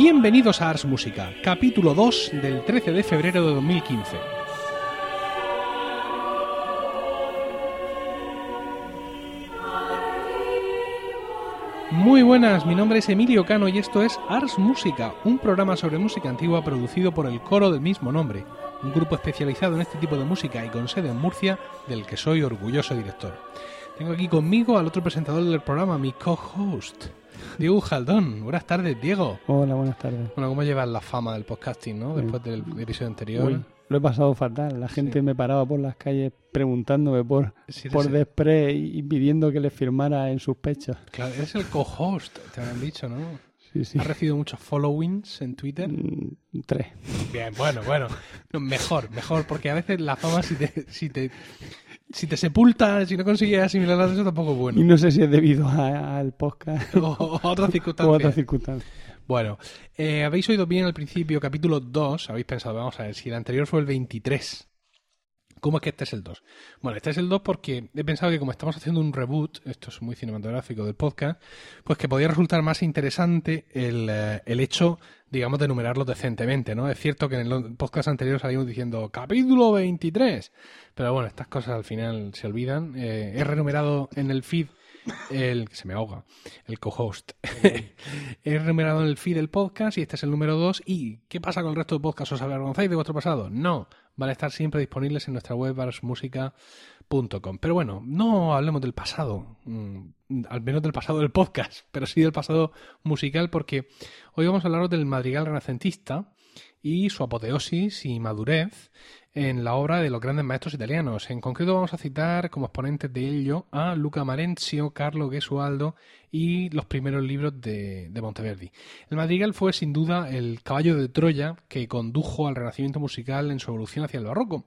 Bienvenidos a Ars Música, capítulo 2 del 13 de febrero de 2015. Muy buenas, mi nombre es Emilio Cano y esto es Ars Música, un programa sobre música antigua producido por el coro del mismo nombre, un grupo especializado en este tipo de música y con sede en Murcia, del que soy orgulloso director. Tengo aquí conmigo al otro presentador del programa, mi co-host, Diego Jaldón. Buenas tardes, Diego. Hola, buenas tardes. Bueno, ¿cómo llevas la fama del podcasting, no? Después del episodio anterior. Uy, lo he pasado fatal. La gente Sí. me paraba por las calles preguntándome por, Sí, por Desprez y pidiendo que les firmara en sus pechos. Claro, eres el co-host, te habían dicho, ¿no? Sí, sí. Has recibido muchos followings en Twitter. Mm, Tres. Bien, bueno, bueno. No, mejor, mejor, porque a veces la fama si te, si te, si te sepulta, si no consigues asimilar eso tampoco es Y bueno. no sé si es debido a- al podcast O, o otras o circunstancias. otras circunstancias. Bueno, eh, habéis oído bien al principio, capítulo 2, habéis pensado, vamos a ver, si el anterior fue el 23, ¿cómo es que este es el 2? Bueno, este es el 2 porque he pensado que como estamos haciendo un reboot, esto es muy cinematográfico del podcast, pues que podría resultar más interesante el, eh, el hecho, digamos, de numerarlos decentemente, ¿no? Es cierto que en el podcast anterior salimos diciendo capítulo 23, pero bueno, estas cosas al final se olvidan. Eh, he renumerado en el feed el que se me ahoga, el co-host. He renumerado en el feed del podcast y este es el número 2. ¿Y qué pasa con el resto de podcasts? ¿Os avergonzáis de vuestro pasado? No, van a estar siempre disponibles en nuestra web arsmusica.com. Pero bueno, no hablemos del pasado, mm, al menos del pasado del podcast, pero sí del pasado musical porque hoy vamos a hablaros del madrigal renacentista y su apoteosis y madurez en la obra de los grandes maestros italianos. En concreto vamos a citar como exponentes de ello a Luca Marenzio, Carlo Gesualdo y los primeros libros de, de Monteverdi. El madrigal fue sin duda el caballo de Troya que condujo al renacimiento musical en su evolución hacia el barroco.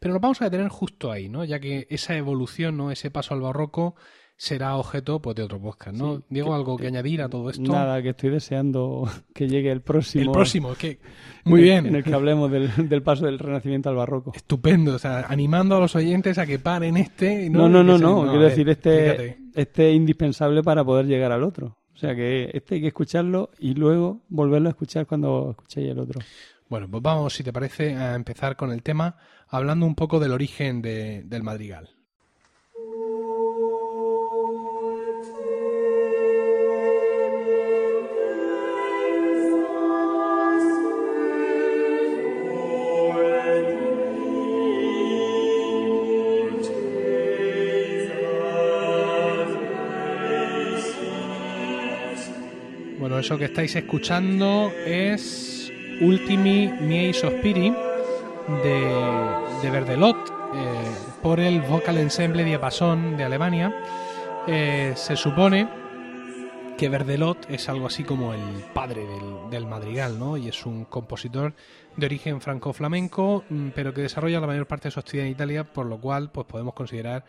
Pero nos vamos a detener justo ahí, ¿no? ya que esa evolución, ¿no? ese paso al barroco será objeto pues, de otro podcast. ¿no? Sí, Diego, ¿algo que añadir a todo esto? Nada, que estoy deseando que llegue el próximo. El próximo, que muy bien. En el que hablemos del, del paso del Renacimiento al Barroco. Estupendo, o sea, animando a los oyentes a que paren este. No, no, no, no. a Quiero ver, decir, este, fíjate. este es indispensable para poder llegar al otro. O sea que este hay que escucharlo y luego volverlo a escuchar cuando escuchéis el otro. Bueno, pues vamos, si te parece, a empezar con el tema hablando un poco del origen de- del madrigal. Bueno, eso que estáis escuchando es Ultimi miei sospiri de, de Verdelot eh, por el Vocal Ensemble Diapason de Alemania. Eh, se supone que Verdelot es algo así como el padre del, madrigal, ¿no? Y es un compositor de origen franco-flamenco, mm, pero que desarrolla la mayor parte de su actividad en Italia, por lo cual pues podemos considerar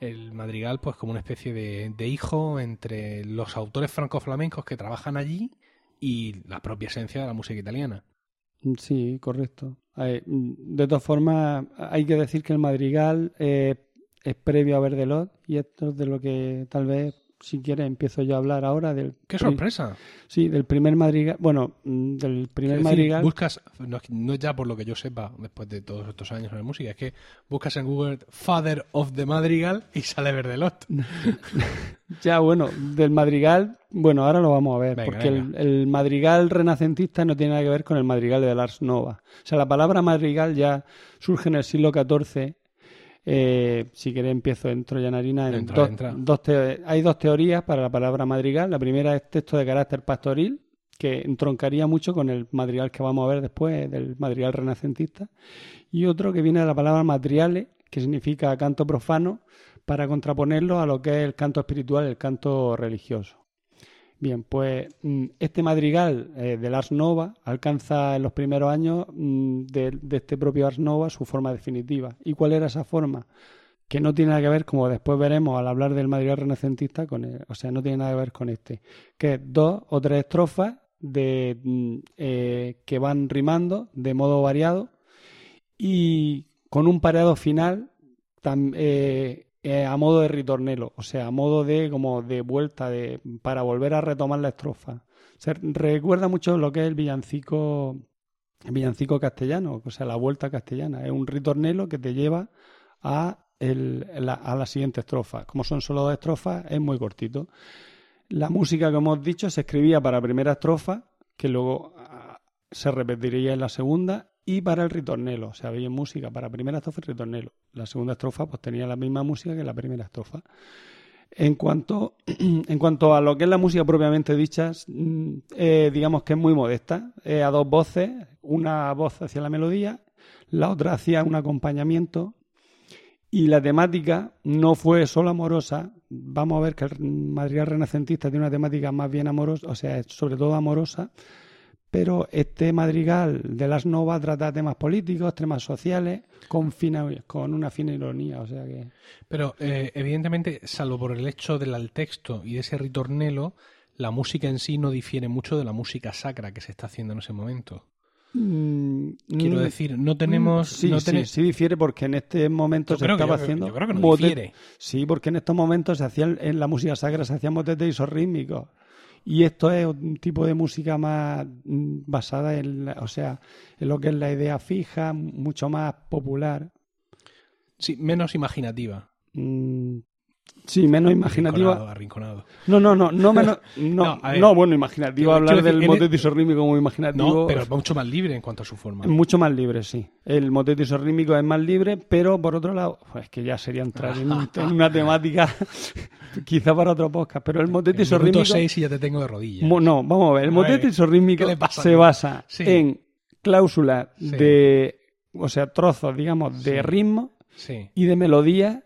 el madrigal pues como una especie de, hijo entre los autores franco-flamencos que trabajan allí y la propia esencia de la música italiana. Sí, correcto. Eh, De todas formas, hay que decir que el madrigal eh, es previo a Verdelot y esto es de lo que tal vez, si quieres, empiezo yo a hablar ahora del... ¡Qué sorpresa! Sí, del primer madrigal, bueno, mm, del primer decir, madrigal. buscas, no, es- no ya por lo que yo sepa, después de todos estos años en la música, es que buscas en Google Father of the Madrigal y sale Verdelot. Ya, bueno, del madrigal, bueno, ahora lo vamos a ver, Venga, porque el, el madrigal renacentista no tiene nada que ver con el madrigal de Lars Nova. O sea, la palabra madrigal ya surge en el siglo XIV. Eh, si queréis empiezo en Troyanarina. En Entra, dos- entra. dos teo- hay dos teorías para la palabra madrigal. La primera es texto de carácter pastoril, que entroncaría mucho con el madrigal que vamos a ver después, del madrigal renacentista. Y otro que viene de la palabra madriale, que significa canto profano, para contraponerlo a lo que es el canto espiritual, el canto religioso. Bien, pues mm, este madrigal eh, del Ars Nova alcanza en los primeros años mm, de, este propio Ars Nova su forma definitiva. ¿Y cuál era esa forma? Que no tiene nada que ver, como después veremos al hablar del madrigal renacentista, con el- o sea, no tiene nada que ver con este. Que dos o tres estrofas de, mm, eh, que van rimando de modo variado y con un pareado final tam- eh, eh, a modo de ritornelo, o sea, a modo de como de vuelta de para volver a retomar la estrofa. Se recuerda mucho lo que es el villancico, el villancico castellano, o sea, la vuelta castellana. Es un ritornelo que te lleva a, el, la, a la siguiente estrofa. Como son solo dos estrofas, es muy cortito. La música, como hemos dicho, se escribía para primera estrofa, que luego ah, se repetiría en la segunda, y para el ritornelo. O sea, había música para primera estrofa y ritornelo. La segunda estrofa pues tenía la misma música que la primera estrofa. En cuanto, en cuanto a lo que es la música propiamente dicha, mm, eh, digamos que es muy modesta. Es a dos voces, una voz hacia la melodía, la otra hacia un acompañamiento. Y la temática no fue solo amorosa. Vamos a ver que el madrigal renacentista tiene una temática más bien amorosa, o sea, sobre todo amorosa. Pero este madrigal de las novas trata temas políticos, temas sociales, con, fina, con una fina ironía. O sea que... Pero eh, evidentemente, salvo por el hecho del texto y de ese ritornelo, la música en sí no difiere mucho de la música sacra que se está haciendo en ese momento. Mm, Quiero mm, decir, no tenemos. Sí, no sí, tene- sí difiere porque en este momento Yo se estaba yo- haciendo. yo creo que no difiere. Sí, porque en estos momentos se hacían en la música sacra se hacían motetes isorrítmicos. Y esto es un tipo de música más mm, basada en, o sea, en lo que es la idea fija, mucho más popular. Sí, menos imaginativa. Mm, sí, menos imaginativa. Arrinconado, arrinconado. No, no, no, no menos. No, No, bueno, imaginativo. Hablar decir, del en el- motete isorrítmico como imaginativo. No, pero mucho más libre en cuanto a su forma. Mucho más libre, sí. El motete isorrítmico es más libre, pero por otro lado, pues que ya sería entrar en, un- en una temática quizá para otro podcast, pero el isorrítmico... minuto 6 y ya te tengo de rodillas. No, vamos a ver, el A motete ver, isorrítmico ¿qué le pasa se basa Sí. en cláusulas Sí. de, o sea, trozos, digamos, de ritmo y de melodía,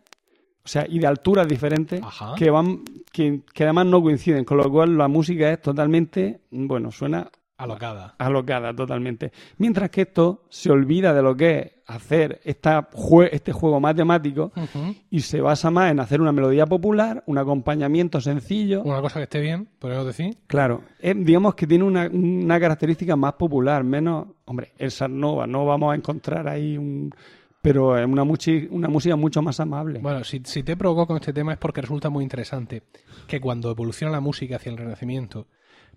o sea, y de alturas diferentes Ajá. que van, que, que además no coinciden, con lo cual la música es totalmente, bueno, suena Alocada. alocada totalmente. Mientras que esto se olvida de lo que es hacer esta jue- este juego matemático Ujú. y se basa más en hacer una melodía popular, un acompañamiento sencillo. Una cosa que esté bien, podemos decir. Claro, digamos que tiene una, una característica más popular, menos, hombre, el Sarnova, no vamos a encontrar ahí un... Pero es una, muchi- una música mucho más amable. Bueno, si, si te provocó con este tema es porque resulta muy interesante que cuando evoluciona la música hacia el Renacimiento,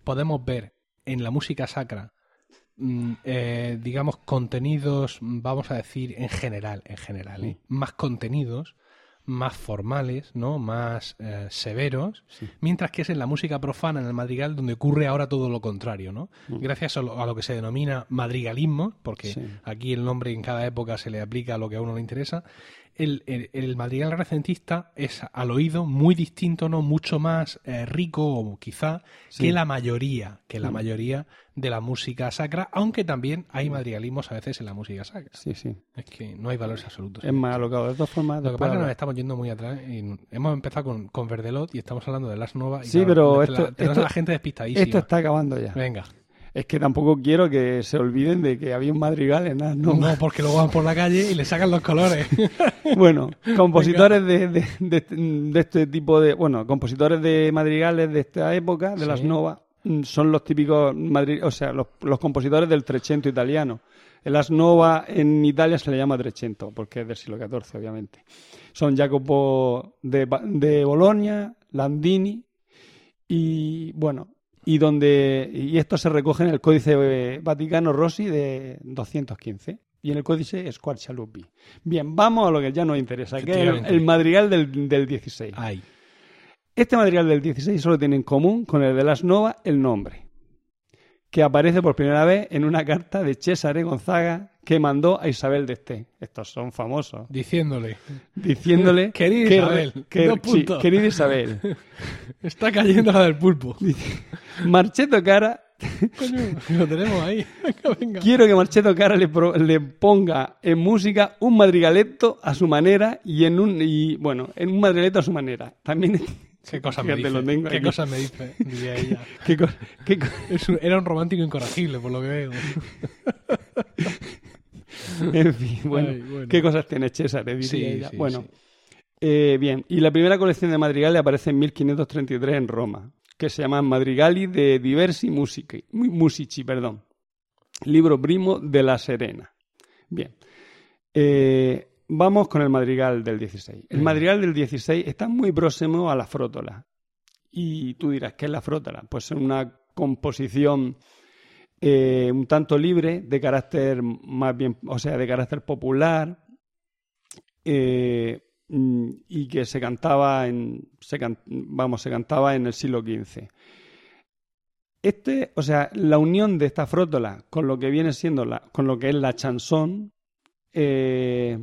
podemos ver en la música sacra, mm, eh, digamos, contenidos, vamos a decir, en general, en general, ¿eh? más contenidos, más formales, ¿no? Más eh, severos, mientras que es en la música profana, en el madrigal, donde ocurre ahora todo lo contrario, ¿no? Gracias a lo, a lo que se denomina madrigalismo, porque Sí. aquí el nombre en cada época se le aplica a lo que a uno le interesa, el, el- el madrigal renacentista es al oído muy distinto, no mucho más eh, rico quizá Sí. que la mayoría, que la Mm. mayoría de la música sacra, aunque también hay madrigalismos a veces en la música sacra. Sí, sí. Es que no hay valores absolutos. Es más alocado. De todas formas, Lo que pasa es que nos estamos yendo muy atrás y hemos empezado con, con Verdelot y estamos hablando de Las Novas. Sí, claro, pero te la- esto- tenemos esto- a la gente despistadísima. esto está acabando ya. Venga. Es que tampoco quiero que se olviden de que había un madrigal en las No, porque luego van por la calle y le sacan los colores. Bueno, compositores de, de- de- de este tipo de. Bueno, compositores de madrigales de esta época, de las novas, mm, son los típicos. madri- o sea, los, los compositores del Trecento italiano. En las novas en Italia se le llama Trecento, porque es del siglo XIV, obviamente. Son Jacopo de, de Bologna, Landini y. Bueno. Y donde y esto se recoge en el Códice eh, Vaticano Rossi de 215 y en el Códice Squarcialupi. Bien, vamos a lo que ya nos interesa, que es el, madrigal del, del 16. Ay. Este madrigal del 16 solo tiene en común con el de las Novas el nombre, que aparece por primera vez en una carta de Cesare Gonzaga que mandó a Isabel de Este. Estos son famosos. Diciéndole, Diciéndole... Querida que- Isabel, que- dos sí, puntos. querida Isabel, está cayendo la del pulpo. Marcheto Cara Coño, lo tenemos ahí. Venga, venga. Quiero que Marcheto Cara le, pro- le ponga en música un madrigaletto a su manera y en un y bueno, en un madrigaletto a su manera. También ¿Qué cosa me dice? lo tengo ¿Qué aquí. cosa me dice? Diría ella. ¿Qué co- qué co- Es un- era un romántico incorregible, por lo que veo. en fin, bueno, Ay, bueno. ¿qué cosas tiene César? diría Sí, ella. sí, bueno, sí. eh, bien, y la primera colección de madrigales aparece en 1533 en Roma, que se llama Madrigali de diversi musici, mu- musici, perdón. Libro primo de la Serena. Bien. Eh, vamos con el madrigal del 16. El madrigal del 16 está muy próximo a la frótola. Y tú dirás, ¿qué es la frótola? Pues es una composición eh, un tanto libre, de carácter más bien, o sea, de carácter popular, eh, mm, y que se cantaba en, vamos, se cantaba en el siglo XV. Este, o sea, la unión de esta frótola con lo que viene siendo la, con lo que es la chanson, eh,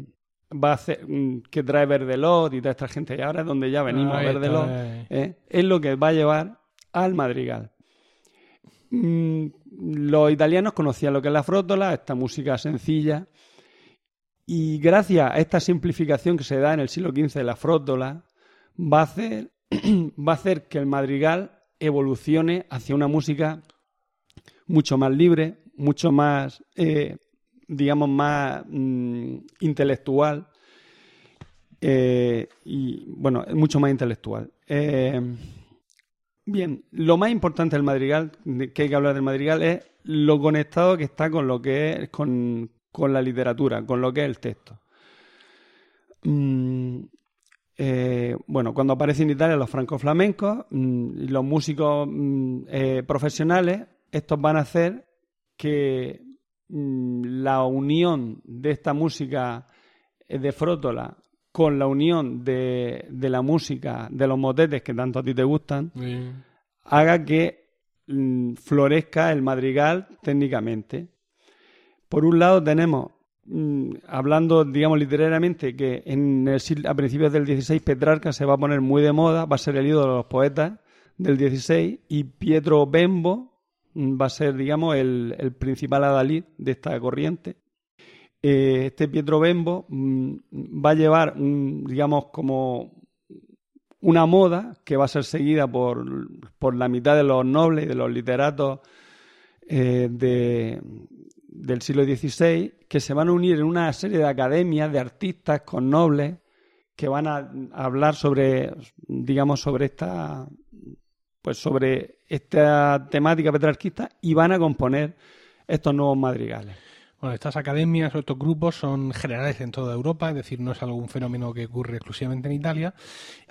va a hacer mm, que trae Verdelot y toda esta gente, y ahora es donde ya venimos a Verdelot, eh, es lo que va a llevar al madrigal. Mm, los italianos conocían lo que es la frótola, esta música sencilla, y gracias a esta simplificación que se da en el siglo XV de la frótola, va a hacer, va a hacer que el madrigal evolucione hacia una música mucho más libre, mucho más, eh, digamos, más mm, intelectual. Eh, y bueno, mucho más intelectual. Eh, bien, lo más importante del madrigal, que hay que hablar del madrigal, es lo conectado que está con lo que es, con, la literatura, con lo que es el texto. Mm, eh, bueno, cuando aparecen en Italia los francoflamencos, mm, los músicos mm, profesionales, estos van a hacer que la unión de esta música eh, de frótola con la unión de, la música de los motetes que tanto a ti te gustan, haga que florezca el madrigal técnicamente. Por un lado tenemos Mm, hablando, digamos, literariamente, que en el, a principios del 16 Petrarca se va a poner muy de moda, va a ser el ídolo de los poetas del 16 y Pietro Bembo mm, va a ser, digamos, el, principal adalid de esta corriente. Eh, este Pietro Bembo mm, va a llevar, digamos, como una moda que va a ser seguida por, por la mitad de los nobles y de los literatos eh, de, del siglo XVI que se van a unir en una serie de academias de artistas con nobles que van a hablar sobre, digamos, sobre esta, pues sobre esta temática petrarquista y van a componer estos nuevos madrigales. Bueno, estas academias o estos grupos son generales en toda Europa, es decir, no es algún fenómeno que ocurre exclusivamente en Italia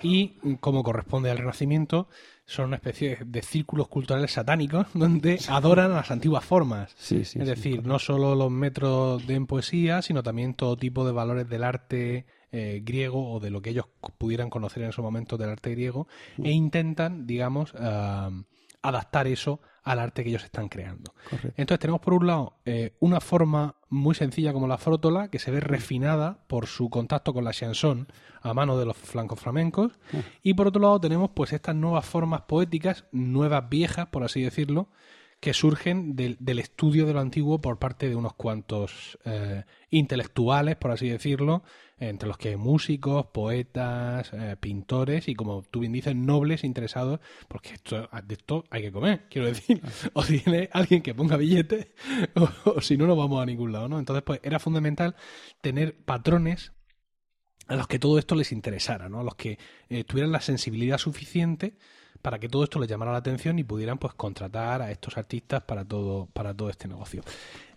y, como corresponde al Renacimiento, son una especie de círculos culturales satánicos donde adoran las antiguas formas. es decir, no solo los metros de en poesía, sino también todo tipo de valores del arte eh, griego o de lo que ellos pudieran conocer en esos momentos del arte griego e intentan, digamos, ah, adaptar eso al arte que ellos están creando. Entonces tenemos por un lado eh, una forma muy sencilla como la frótola, que se ve refinada por su contacto con la chanson a mano de los flancos flamencos, y por otro lado tenemos pues estas nuevas formas poéticas, nuevas viejas, por así decirlo, que surgen del, estudio de lo antiguo por parte de unos cuantos eh, intelectuales, por así decirlo, entre los que hay músicos, poetas, eh, pintores y, como tú bien dices, nobles interesados, porque esto, de esto hay que comer, quiero decir. O tiene alguien que ponga billetes, o, si no, no vamos a ningún lado, ¿no? Entonces, pues era fundamental tener patrones a los que todo esto les interesara, ¿no? A los que eh, tuvieran la sensibilidad suficiente para que todo esto les llamara la atención y pudieran pues contratar a estos artistas para todo, para todo este negocio.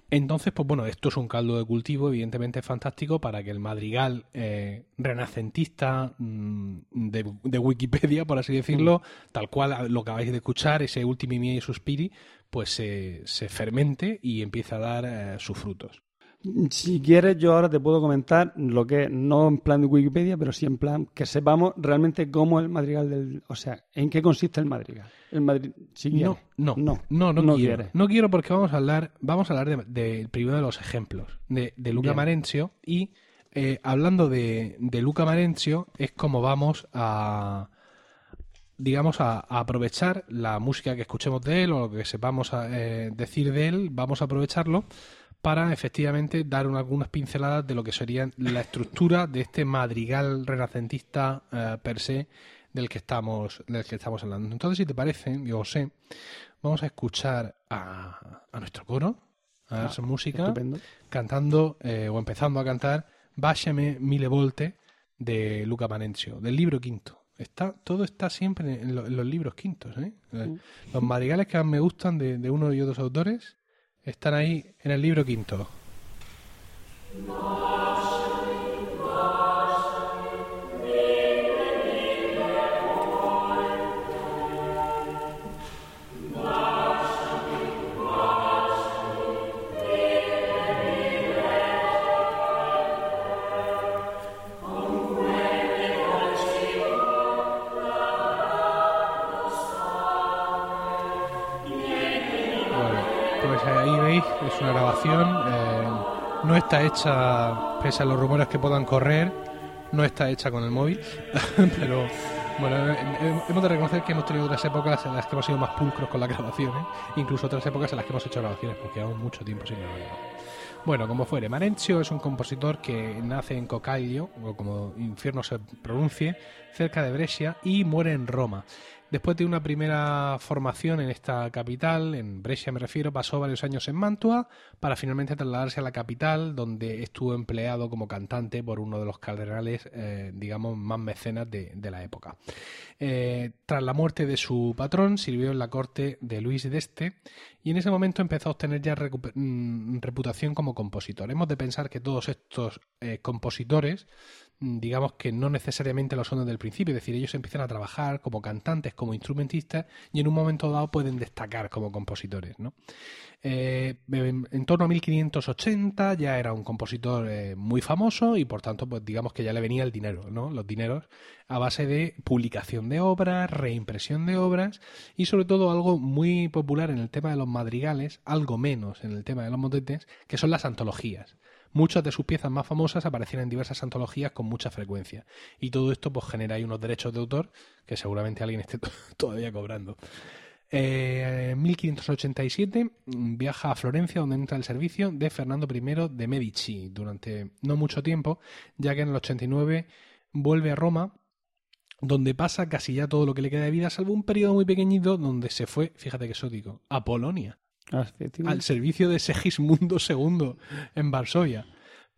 Entonces, pues bueno, esto es un caldo de cultivo, evidentemente fantástico para que el madrigal eh, renacentista mm, de, Wikipedia, por así decirlo, mm. tal cual lo que acabáis de escuchar, ese Ultimi y Suspiri, pues se, se fermente y empieza a dar eh, sus frutos. Si quieres, yo ahora te puedo comentar lo que, no en plan de Wikipedia, pero sí en plan que sepamos realmente cómo el madrigal del. O sea, en qué consiste el madrigal. El si no, no, no, no, no, quiero. No quiero porque vamos a hablar, vamos a hablar del primero de los ejemplos, de, Luca Marencio. Y eh, hablando de, Luca Marencio, es como vamos a digamos, a, aprovechar la música que escuchemos de él o lo que sepamos eh, decir de él, vamos a aprovecharlo para efectivamente dar algunas pinceladas de lo que sería la estructura de este madrigal renacentista eh, per se del que estamos del que estamos hablando. Entonces, si te parece, yo sé, vamos a escuchar a, nuestro coro, a ah, su música, cantando eh, o empezando a cantar Báchame mille volte de Luca Manencio, del libro quinto. Está, todo está siempre en, los libros quintos. ¿eh? Los madrigales que más me gustan de, de uno y otros autores están ahí en el libro quinto. Una grabación. eh, no está hecha, pese a los rumores que puedan correr, no está hecha con el móvil. Pero bueno, eh, eh, hemos de reconocer que hemos tenido otras épocas en las que hemos sido más pulcros con las grabaciones, incluso otras épocas en las que hemos hecho grabaciones, porque llevamos mucho tiempo sin grabar. Bueno, como fuere, Marencio es un compositor que nace en Cocaglio, o como infierno se pronuncie, cerca de Brescia, y muere en Roma. Después de una primera formación en esta capital, en Brescia me refiero, pasó varios años en Mantua para finalmente trasladarse a la capital, donde estuvo empleado como cantante por uno de los cardenales, eh, digamos, más mecenas de, la época. Eh, tras la muerte de su patrón, sirvió en la corte de Luis d'Este y en ese momento empezó a obtener ya mm, como compositor. Hemos de pensar que todos estos eh, compositores, digamos que no necesariamente lo son desde el principio, es decir, ellos empiezan a trabajar como cantantes, como instrumentistas y en un momento dado pueden destacar como compositores. ¿no? Eh, en, en torno a 1580 ya era un compositor eh, muy famoso y por tanto, pues digamos que ya le venía el dinero, ¿no? Los dineros a base de publicación de obras, reimpresión de obras y sobre todo algo muy popular en el tema de los madrigales, algo menos en el tema de los motetes, que son las antologías. Muchas de sus piezas más famosas aparecían en diversas antologías con mucha frecuencia. Y todo esto pues genera ahí unos derechos de autor que seguramente alguien esté todavía cobrando. Eh, en 1587 mm, viaja a Florencia donde entra el servicio de Fernando I de Medici durante no mucho tiempo, ya que en el 89 vuelve a Roma donde pasa casi ya todo lo que le queda de vida, salvo un periodo muy pequeñito donde se fue, fíjate que exótico, a Polonia, al servicio de Segismundo II en Varsovia.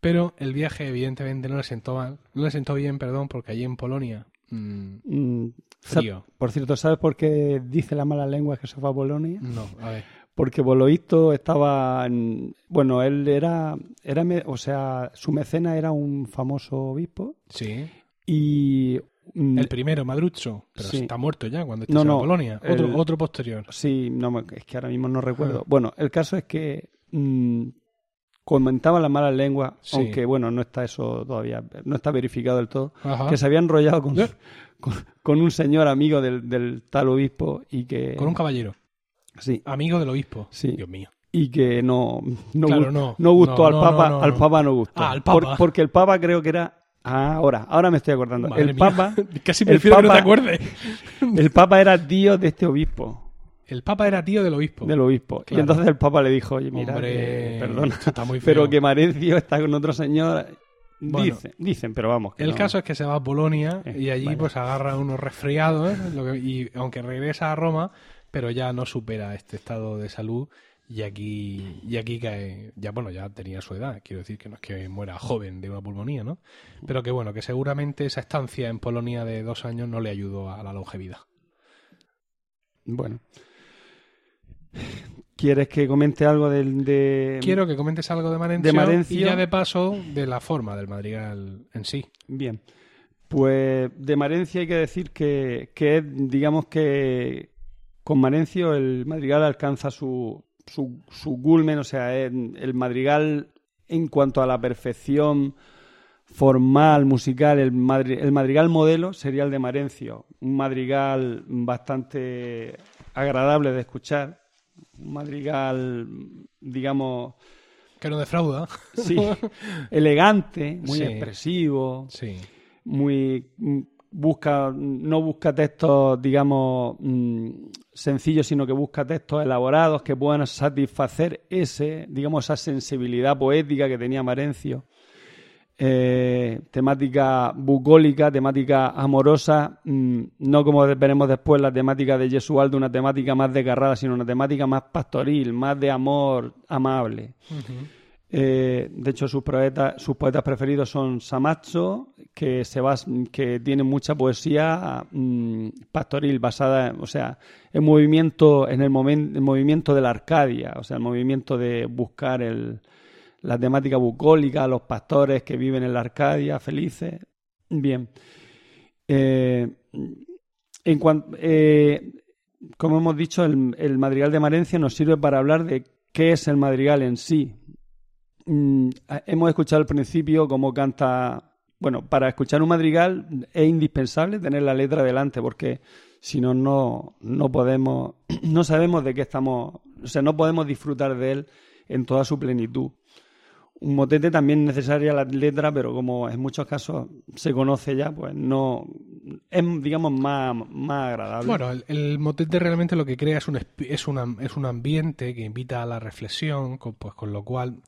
Pero el viaje evidentemente no le sentó mal, no le sentó bien, perdón, porque allí en Polonia mm, Mm, frío. Por cierto, ¿sabes por qué dice la mala lengua que se fue a Polonia? No, a ver. Porque por lo visto estaba. en- bueno, él era. era o sea, su mecena era un famoso obispo. Sí. Y. mm, El primero, Madrucho, pero Sí. está muerto ya cuando está No, en no, Polonia. Otro, el- otro posterior. Sí, no, es que ahora mismo no recuerdo. Ah. Bueno, el caso es que mm, comentaba las malas lenguas, Sí. aunque bueno, no está eso todavía, no está verificado del todo, Ajá. que se había enrollado con, ¿Eh? con, con un señor amigo del, del tal obispo y que... Con un caballero, Sí, amigo del obispo. Sí. Dios mío. y que no, no, Claro, no. no gustó No, al Papa, al. Papa no gustó. Ah, al Papa. porque el Papa creo que era... Ah, ahora, ahora me estoy acordando. Madre el mía. Papa, Casi el prefiero que no te Papa- acuerdes. el Papa era tío de este obispo. El Papa era tío del obispo. del obispo. Y entonces el Papa le dijo, oye, mira, Hombre, perdona, está muy pero feo. que Marencio está con otro señor. Bueno. dicen, dicen, pero vamos. El no. caso es que se va a Polonia Eh, y allí pues agarra unos resfriados ¿eh? Y aunque regresa a Roma, pero ya no supera este estado de salud y aquí y aquí cae, ya bueno, ya tenía su edad, quiero decir que no es que muera joven de una pulmonía, ¿no? Pero que bueno, que seguramente esa estancia en Polonia de dos años no le ayudó a la longevidad. Bueno. ¿Quieres que comente algo del de... Quiero que comentes algo de Marencio, De Marencio. y ya de paso de la forma del madrigal en sí. Bien. Pues de Marencia hay que decir que, que es, digamos que con Marencio el madrigal alcanza su, su, su culmen, o sea, el madrigal en cuanto a la perfección formal, musical, el, madri- el madrigal modelo sería el de Marencio, un madrigal bastante agradable de escuchar, un madrigal, digamos, Que no defrauda. sí, elegante, muy Sí. expresivo, Sí. muy busca no busca textos digamos mm, sencillos sino que busca textos elaborados que puedan satisfacer ese digamos esa sensibilidad poética que tenía Marencio. Eh, temática bucólica temática amorosa mm, no como veremos después la temática de Jesualdo una temática más desgarrada sino una temática más pastoril más de amor amable eh, de hecho, sus poetas, sus poetas preferidos son Samacho, que, se bas- que tiene mucha poesía mm, pastoril basada, o sea, en movimiento, en el, momen- el movimiento de la Arcadia, o sea, el movimiento de buscar el, la temática bucólica, los pastores que viven en la Arcadia, felices. Bien. Eh, en cuan- eh, como hemos dicho, el, el madrigal de Marencia nos sirve para hablar de qué es el madrigal en sí. Mm, hemos escuchado al principio cómo canta. Bueno, para escuchar un madrigal es indispensable tener la letra delante, porque si no, no, no podemos, no sabemos de qué estamos, o sea, no podemos disfrutar de él en toda su plenitud. Un motete también necesaria la letra, pero como en muchos casos se conoce ya, pues no es, digamos, más, más agradable. Bueno, el, motete realmente lo que crea es un, es, una, es un ambiente que invita a la reflexión, pues con lo cual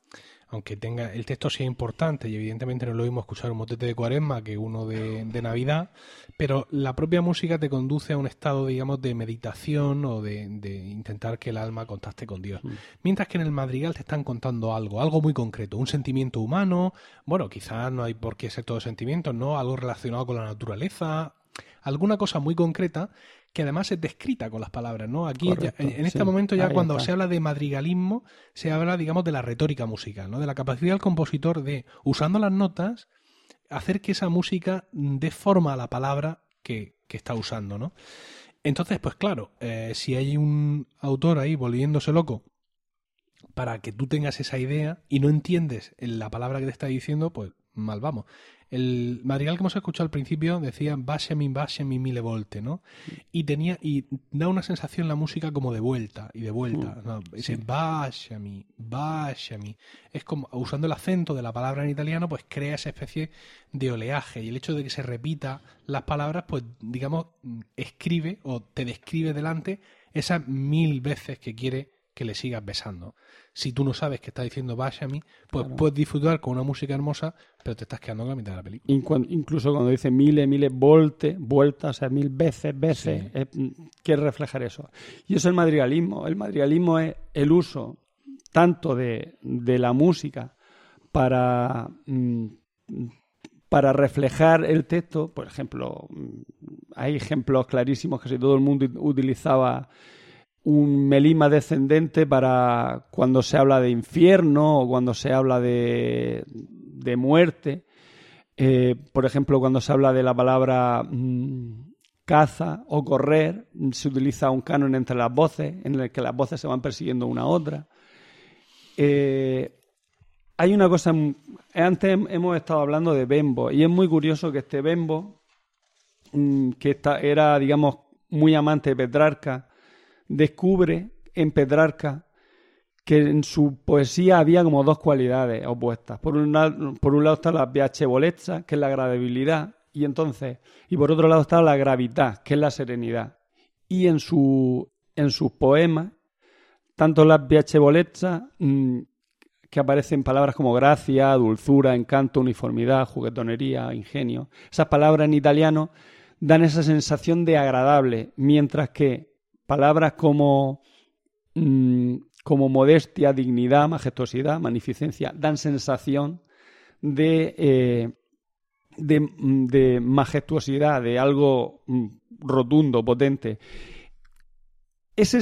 aunque tenga el texto sea importante y evidentemente no lo mismo escuchar un motete de cuaresma que uno de, Navidad, pero la propia música te conduce a un estado, digamos, de meditación o de, intentar que el alma contacte con Dios. Mm. Mientras que en el madrigal te están contando algo, algo muy concreto, un sentimiento humano, bueno, quizás no hay por qué ser todo sentimientos, ¿no? Algo relacionado con la naturaleza, alguna cosa muy concreta que además es descrita con las palabras, ¿no? Aquí, en este momento ya cuando se habla de madrigalismo, se habla, digamos, de la retórica musical, ¿no? De la capacidad del compositor de, usando las notas, hacer que esa música dé forma a la palabra que, está usando, ¿no? Entonces, pues claro, eh, si hay un autor ahí volviéndose loco para que tú tengas esa idea y no entiendes la palabra que te está diciendo, pues mal vamos. El madrigal que hemos escuchado al principio decía mi mi mille volte, ¿no? Y tenía y da una sensación la música como de vuelta y de vuelta. Mm, ¿no? Dice mi mi Es como usando el acento de la palabra en italiano, pues crea esa especie de oleaje y el hecho de que se repita las palabras, pues digamos escribe o te describe delante esas mil veces que quiere que le sigas besando si tú no sabes que está diciendo vaya a mí, pues puedes disfrutar con una música hermosa, pero te estás quedando en la mitad de la película. incluso cuando dice miles, miles, volte, vueltas, o sea, mil veces, veces, quiere reflejar eso. Y eso es el madrigalismo. El madrigalismo es el uso tanto de, la música para, mm, para reflejar el texto. Por ejemplo, mm, hay ejemplos clarísimos que si todo el mundo utilizaba un melima descendente para cuando se habla de infierno o cuando se habla de, de muerte. Eh, por ejemplo, cuando se habla de la palabra mm, caza o correr, se utiliza un canon entre las voces, en el que las voces se van persiguiendo una a otra. Eh, hay una cosa, antes hemos estado hablando de Bembo, y es muy curioso que este Bembo, mm, que era, digamos, muy amante de Petrarca, descubre en Petrarca que en su poesía había como dos cualidades opuestas. Por un, lado, está la piacevolezza, que es la agradabilidad, y entonces, y por otro lado está la gravidad, que es la serenidad. Y en, su, en sus poemas, tanto la piacevolezza, mm, que aparecen palabras como gracia, dulzura, encanto, uniformidad, juguetonería, ingenio, esas palabras en italiano dan esa sensación de agradable, mientras que palabras como, mm, como modestia, dignidad, majestuosidad, magnificencia, dan sensación de, eh, mm, de, majestuosidad, de algo mm, rotundo, potente. Ese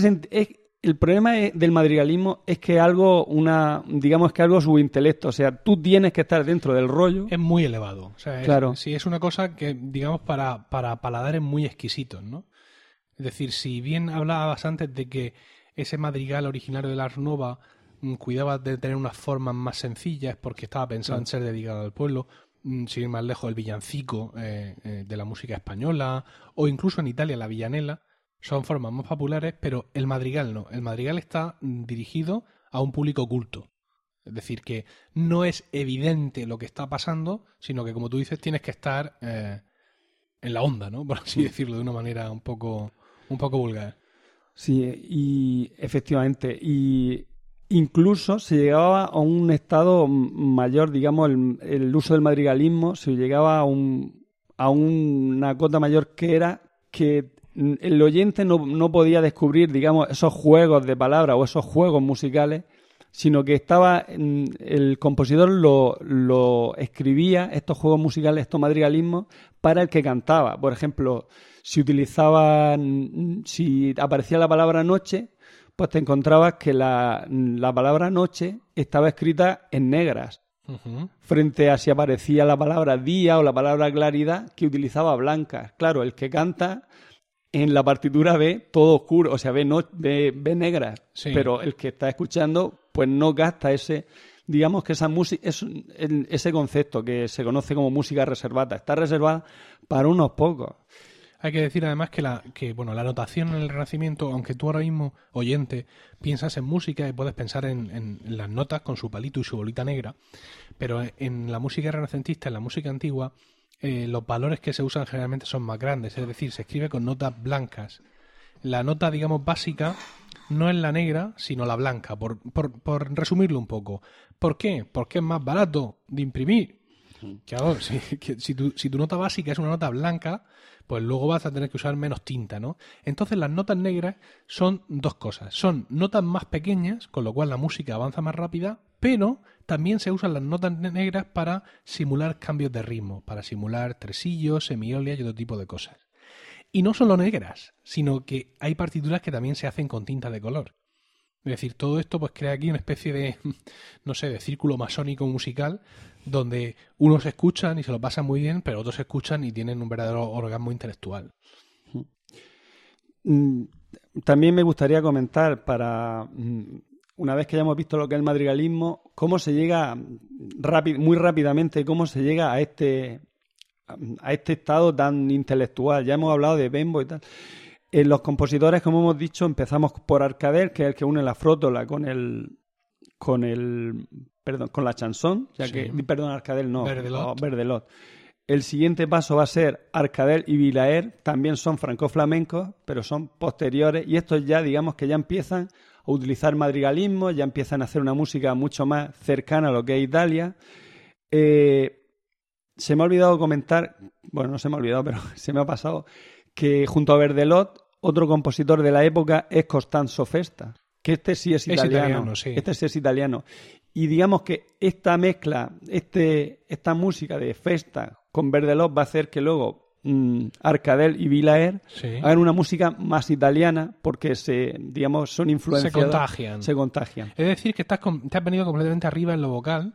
el problema del madrigalismo es que algo, una, digamos que algo intelecto, o sea, tú tienes que estar dentro del rollo. Es muy elevado. claro. Sí, es una cosa que, digamos, para, para paladares muy exquisitos, ¿no? Es decir, si bien hablabas antes de que ese madrigal originario de la Ars Nova mm, cuidaba de tener unas formas más sencillas porque estaba pensado en ser dedicado al pueblo, mm, sin ir más lejos el villancico eh, eh, de la música española o incluso en Italia la villanela, son formas más populares, pero el madrigal no. El madrigal está mm, dirigido a un público oculto. Es decir, que no es evidente lo que está pasando, sino que, como tú dices, tienes que estar eh, en la onda, ¿no? Por así decirlo, de una manera un poco un poco vulgar. Sí, y efectivamente. Y incluso se llegaba a un estado mayor, digamos, el, uso del madrigalismo, se llegaba a, un, a una cota mayor que era que el oyente no, no podía descubrir, digamos, esos juegos de palabras o esos juegos musicales sino que estaba el compositor lo, lo, escribía estos juegos musicales, estos madrigalismos para el que cantaba. Por ejemplo, si utilizaban, si aparecía la palabra noche, pues te encontrabas que la, palabra noche estaba escrita en negras. Frente a si aparecía la palabra día o la palabra claridad, que utilizaba blancas. Claro, el que canta en la partitura ve todo oscuro, o sea, ve, no, ve, negras. Pero el que está escuchando, pues no gasta ese, digamos que esa música, es, ese concepto que se conoce como música reservada, está reservada para unos pocos. Hay que decir además que la, que, bueno, la notación en el Renacimiento, aunque tú ahora mismo, oyente, piensas en música y puedes pensar en, las notas con su palito y su bolita negra, pero en la música renacentista, en la música antigua, eh, los valores que se usan generalmente son más grandes, es decir, se escribe con notas blancas. La nota, digamos, básica no es la negra, sino la blanca, por, por, por resumirlo un poco. ¿Por qué? Porque es más barato de imprimir. Claro, si, si, tu, si tu nota básica es una nota blanca, pues luego vas a tener que usar menos tinta, ¿no? Entonces las notas negras son dos cosas. Son notas más pequeñas, con lo cual la música avanza más rápida, pero también se usan las notas ne- negras para simular cambios de ritmo, para simular tresillos, semiolias y otro tipo de cosas. Y no solo negras, sino que hay partituras que también se hacen con tinta de color. Es decir, todo esto pues crea aquí una especie de, no sé, de círculo masónico musical donde unos escuchan y se lo pasan muy bien, pero otros escuchan y tienen un verdadero orgasmo intelectual. Mm, También me gustaría comentar para mm, una vez que hayamos visto lo que es el madrigalismo, cómo se llega muy rápidamente, cómo se llega a este a este estado tan intelectual. Ya hemos hablado de Bembo y tal. En los compositores, como hemos dicho, empezamos por Arcadel, que es el que une la frótola con el con el perdón, con la chanson, ya Sí. que perdón, Arcadel no, Verdelot. oh, Verdelot. El siguiente paso va a ser Arcadel y Vilaer, también son franco-flamencos, pero son posteriores y estos ya digamos que ya empiezan a utilizar madrigalismo, ya empiezan a hacer una música mucho más cercana a lo que es Italia. Eh, se me ha olvidado comentar, bueno, no se me ha olvidado, pero se me ha pasado, que junto a Verdelot, otro compositor de la época es Costanzo Festa, que este sí es Es italiano. italiano, sí. Este sí es italiano. Y digamos que esta mezcla, este, esta música de Festa con Verdelot va a hacer que luego mm, Arcadel y Vilaer Sí. hagan una música más italiana porque se, digamos, son influenciados. Se contagian. Se contagian. Es decir, que estás te has venido completamente arriba en lo vocal,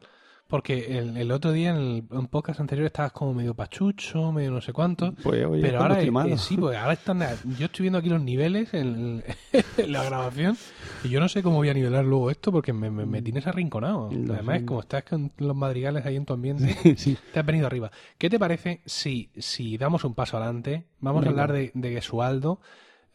porque el, el otro día en el en podcast anterior estabas como medio pachucho, medio no sé cuánto. Pues oye, pero ahora eh, sí, porque ahora están. Yo estoy viendo aquí los niveles en, en la grabación y yo no sé cómo voy a nivelar luego esto porque me, me, me tienes arrinconado. Además, como estás con los madrigales ahí en tu ambiente, sí. te has venido arriba. ¿Qué te parece si, si damos un paso adelante? Vamos Venga. a hablar de, de Gesualdo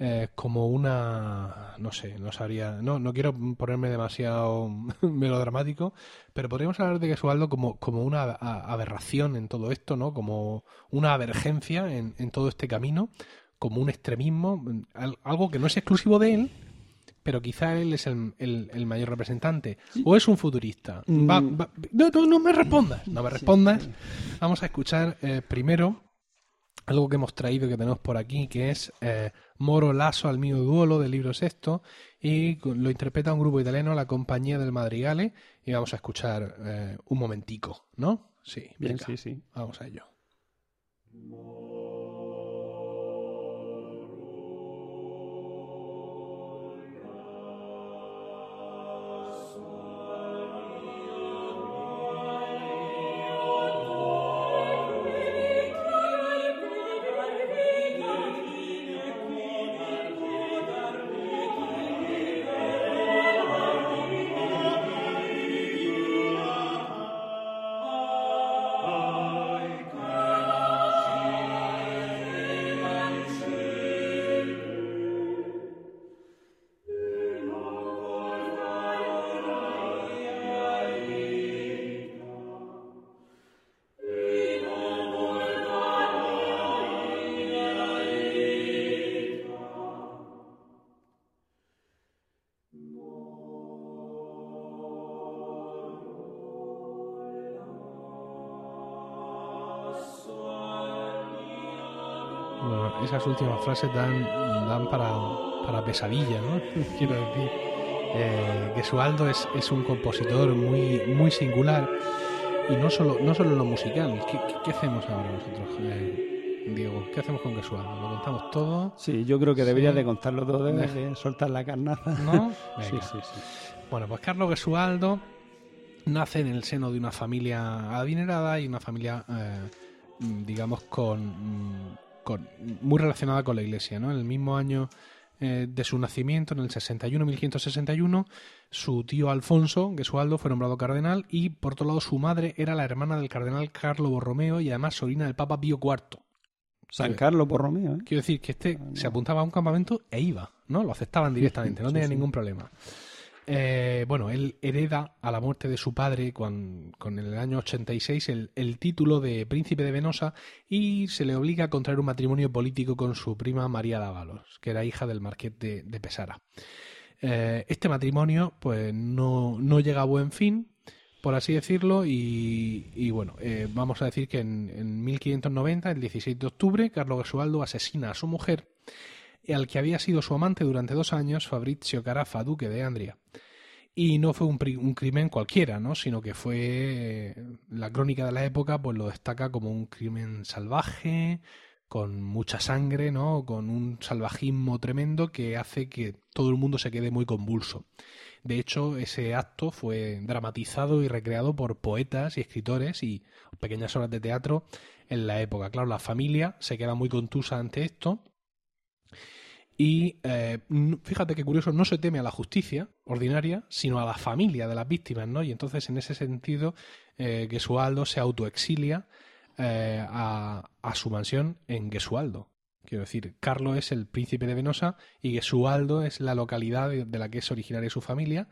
eh, como una. No sé, no sabría. No, no quiero ponerme demasiado melodramático, pero podríamos hablar de Gesualdo como, como una aberración en todo esto, ¿no? Como una avergencia en, en todo este camino, como un extremismo, al- algo que no es exclusivo de él. Pero quizá él es el, el- el mayor representante. O es un futurista. Va- Mm. va- no, no, no me respondas. No me respondas. Vamos a escuchar eh, primero algo que hemos traído que tenemos por aquí, que es eh, Moro Lasso al mio duolo del libro sexto, y lo interpreta un grupo italiano, la Compañía del Madrigale, y vamos a escuchar eh, un momentico, ¿no? Sí, Bien, venga, sí, sí. vamos a ello. Esas últimas frases dan, dan para, para pesadilla, ¿no? Quiero decir eh, que Sualdo es, es un compositor muy, muy singular y no solo, no solo en lo musical. ¿Qué, hacemos ahora nosotros, eh, Diego? ¿Qué hacemos con Gesualdo? ¿Lo contamos todo? Sí, yo creo que deberías Sí. de contarlo todo, debes Deja. de soltar la carnaza. ¿No? Sí, sí. Bueno, pues Carlos Gesualdo nace en el seno de una familia adinerada y una familia, eh, digamos, con, mm, con- muy relacionada con la iglesia. ¿no? En el mismo año eh, de su nacimiento, en el 61, 1561, su tío Alfonso Gesualdo fue nombrado cardenal y, por otro lado, su madre era la hermana del cardenal Carlo Borromeo y además sobrina del Papa Pío IV. San Carlos Borromeo, ¿eh? Quiero decir que este se apuntaba a un campamento e iba, ¿no? Lo aceptaban directamente, no Sí, tenía sí. ningún problema. Eh, bueno, él hereda a la muerte de su padre con, el año 86 el, el título de príncipe de Venosa y se le obliga a contraer un matrimonio político con su prima María Dávalos, que era hija del marqués de, Pesara. Eh, este matrimonio pues no, llega a buen fin, por así decirlo, y, bueno, eh, vamos a decir que en, en 1590, el 16 de octubre, Carlo Gesualdo asesina a su mujer, al que había sido su amante durante dos años, Fabrizio Carafa, duque de Andria. Y no fue un, crimen cualquiera, ¿no? sino que fue la crónica de la época, pues lo destaca como un crimen salvaje, con mucha sangre, ¿no? Con un salvajismo tremendo que hace que todo el mundo se quede muy convulso. De hecho, ese acto fue dramatizado y recreado por poetas y escritores y pequeñas obras de teatro en la época. Claro, la familia se queda muy contusa ante esto. Y eh, fíjate que curioso, no se teme a la justicia ordinaria, sino a la familia de las víctimas, ¿no? Y entonces, en ese sentido, eh, Gesualdo se autoexilia eh, a, a su mansión en Gesualdo. Quiero decir, Carlo es el príncipe de Venosa y Gesualdo es la localidad de, de la que es originaria su familia.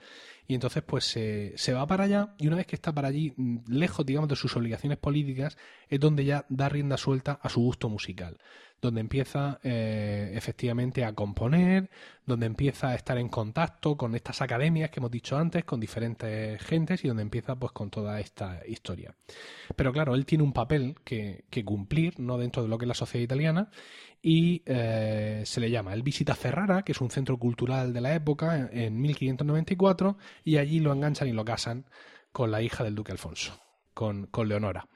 Y entonces, pues se, va para allá y una vez que está para allí, mm, lejos, digamos, de sus obligaciones políticas, es donde ya da rienda suelta a su gusto musical. Donde empieza eh, efectivamente a componer, donde empieza a estar en contacto con estas academias que hemos dicho antes, con diferentes gentes y donde empieza pues con toda esta historia. Pero claro, él tiene un papel que, que cumplir, ¿no? Dentro de lo que es la sociedad italiana y eh, se le llama. Él visita Ferrara, que es un centro cultural de la época, en, en 1594, y allí lo enganchan y lo casan con la hija del duque Alfonso, con, con Leonora.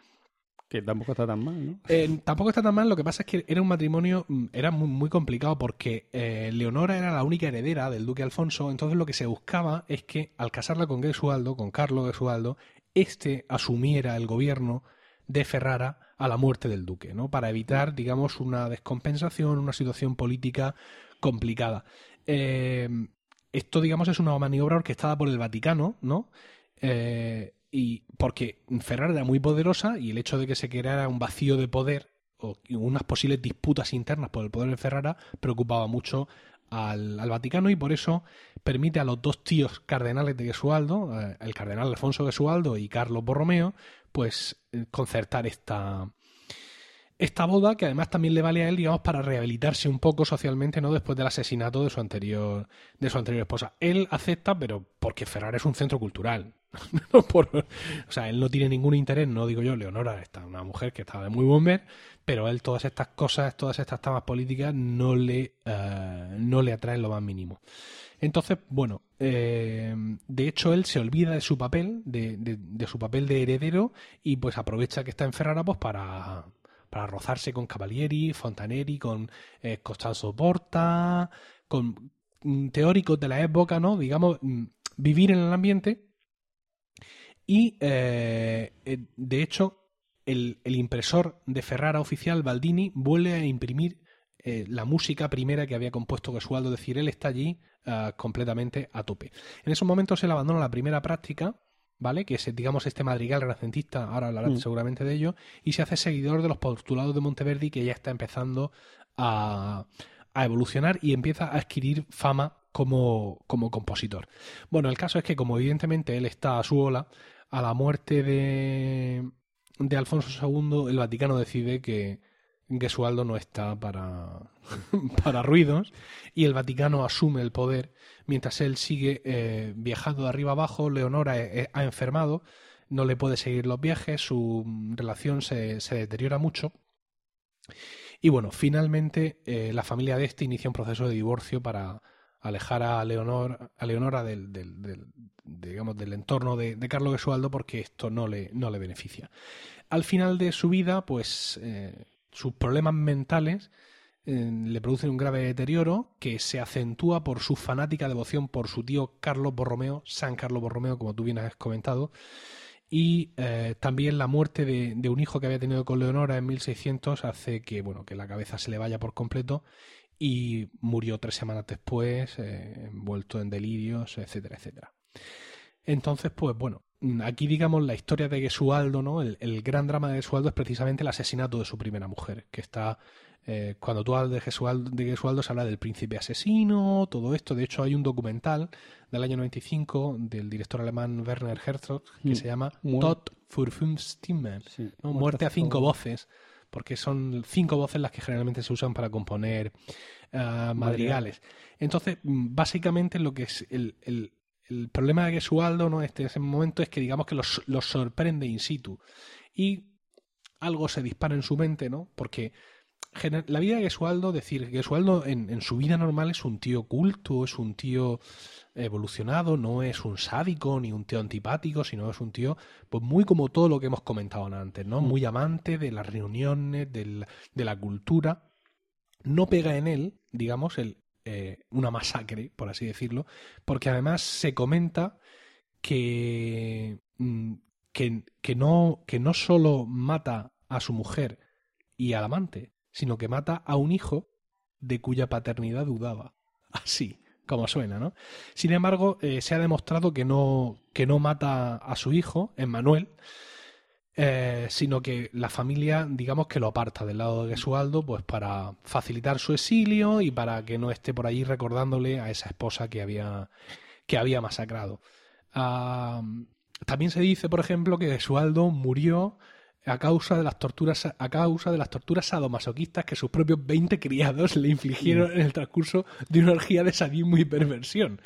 Que tampoco está tan mal, ¿no? Eh, tampoco está tan mal, lo que pasa es que era un matrimonio, mm, era muy, muy complicado porque eh, Leonora era la única heredera del duque Alfonso, entonces lo que se buscaba es que al casarla con Gesualdo, con Carlo Gesualdo, este asumiera el gobierno de Ferrara a la muerte del duque, ¿no? Para evitar, digamos, una descompensación, una situación política complicada. Eh, esto, digamos, es una maniobra orquestada por el Vaticano, ¿no? Eh, y porque Ferrara era muy poderosa y el hecho de que se creara un vacío de poder o unas posibles disputas internas por el poder de Ferrara preocupaba mucho al, al Vaticano y por eso permite a los dos tíos cardenales de Gesualdo, eh, el cardenal Alfonso Gesualdo y Carlos Borromeo, pues eh, concertar esta, esta boda que además también le vale a él, digamos, para rehabilitarse un poco socialmente, ¿no? Después del asesinato de su anterior, de su anterior esposa. Él acepta, pero porque Ferrara es un centro cultural. no o sea, él no tiene ningún interés, no digo yo, Leonora está una mujer que estaba de muy buen ver, pero él todas estas cosas, todas estas tamas políticas no le, eh, no le atraen lo más mínimo. Entonces, bueno, eh, de hecho él se olvida de su papel, de, de, de su papel de heredero y pues aprovecha que está en Ferrara pues para, para rozarse con Cavalieri, Fontaneri, con eh, Costanzo Porta, con mm, teóricos de la época, ¿no? Digamos, mm, vivir en el ambiente. Y, eh, eh, de hecho, el, impresor de Ferrara oficial, Baldini, vuelve a imprimir la música primera que había compuesto Gesualdo, es decir, él está allí uh, completamente a tope. En esos momentos él abandona la primera práctica, ¿vale? Que es, digamos, este madrigal renacentista, ahora hablarán Mm. seguramente de ello, y se hace seguidor de los postulados de Monteverdi, que ya está empezando a, a evolucionar y empieza a adquirir fama como, como compositor. Bueno, el caso es que, como evidentemente él está a su ola, a la muerte de, de Alfonso II, el Vaticano decide que Gesualdo no está para, para ruidos y el Vaticano asume el poder mientras él sigue eh, viajando de arriba abajo. Leonora eh, ha enfermado, no le puede seguir los viajes, su relación se, se deteriora mucho. Y bueno, finalmente eh, la familia de este inicia un proceso de divorcio para alejar a, Leonor, a Leonora del, del, digamos, del entorno de, de Carlo Gesualdo porque esto no le, no le beneficia. Al final de su vida, pues eh, sus problemas mentales le producen un grave deterioro que se acentúa por su fanática devoción por su tío Carlos Borromeo, San Carlos Borromeo, como tú bien has comentado, y eh, también la muerte de, un hijo que había tenido con Leonora en 1600 hace que, bueno, que la cabeza se le vaya por completo y murió tres semanas después, eh, envuelto en delirios, etcétera, etcétera. Entonces, pues bueno, aquí, digamos, la historia de Gesualdo, ¿no? El, el gran drama de Gesualdo es precisamente el asesinato de su primera mujer, que está eh, cuando tú hablas de Gesualdo, de Gesualdo se habla del príncipe asesino, todo esto. De hecho, hay un documental del año 95 del director alemán Werner Herzog que Mm. se llama Tod für fünf Stimmen, Sí, ¿no? muerte a cinco voces, porque son cinco voces las que generalmente se usan para componer ah, madrigales. Entonces, mm, básicamente lo que es el, el- el problema de Gesualdo ¿no? este, en ese momento es que digamos que los, los sorprende in situ. Y algo se dispara en su mente, ¿no? Porque la vida de Gesualdo, decir, Gesualdo en, en su vida normal es un tío culto, es un tío evolucionado, no es un sádico ni un tío antipático, sino es un tío, pues muy como todo lo que hemos comentado antes, ¿no? Muy amante de las reuniones, del- de la cultura. No pega en él, digamos, el, eh, una masacre, por así decirlo, porque además se comenta que, mm, que, que no, que no solo mata a su mujer y al amante, sino que mata a un hijo de cuya paternidad dudaba. Así, como suena, ¿no? Sin embargo, eh, se ha demostrado que no, que no mata a su hijo, Emmanuel, eh, sino que la familia, digamos que lo aparta del lado de Gesualdo, pues para facilitar su exilio y para que no esté por allí recordándole a esa esposa que había, que había masacrado. Ah, también se dice, por ejemplo, que Gesualdo murió a causa de las torturas a causa de las torturas sadomasoquistas que sus propios 20 criados le infligieron en el transcurso de una orgía de sadismo y perversión.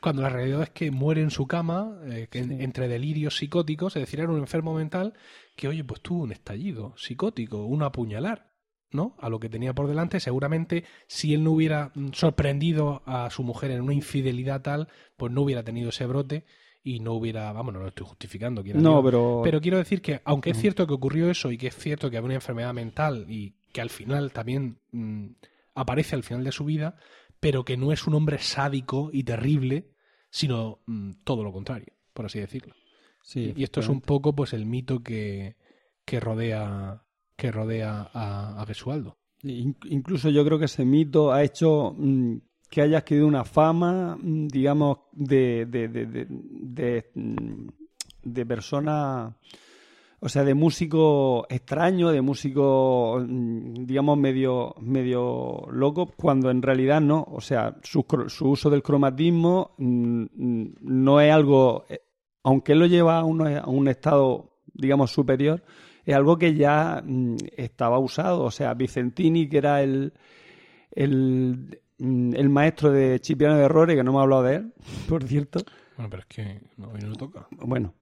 Cuando la realidad es que muere en su cama, eh, que en- Sí. entre delirios psicóticos, es decir, era un enfermo mental que, oye, pues tuvo un estallido psicótico, un apuñalar, ¿no? A lo que tenía por delante, seguramente si él no hubiera mm, sorprendido a su mujer en una infidelidad tal, pues no hubiera tenido ese brote y no hubiera, vamos, no lo estoy justificando, quiera No, pero, Pero quiero decir que, aunque es cierto que ocurrió eso y que es cierto que había una enfermedad mental y que al final también mm, aparece al final de su vida, pero que no es un hombre sádico y terrible, sino mm, todo lo contrario, por así decirlo. sí, y esto es un poco pues el mito que, que rodea que rodea a, a Gesualdo. In- Incluso yo creo que ese mito ha hecho mm, que haya adquirido una fama, mm, digamos, de, de, de, mm, de persona, o sea, de músico extraño, de músico, mm, digamos, medio, medio loco, cuando en realidad no. O sea, su, uso del cromatismo no es algo, eh, aunque lo lleva a, a un estado, digamos, superior, es algo que ya estaba usado. O sea, Vicentini, que era el, el, el maestro de Chipiano de Errores, que no me ha hablado de él, por cierto. Bueno, pero es que no, hoy no toca. Bueno,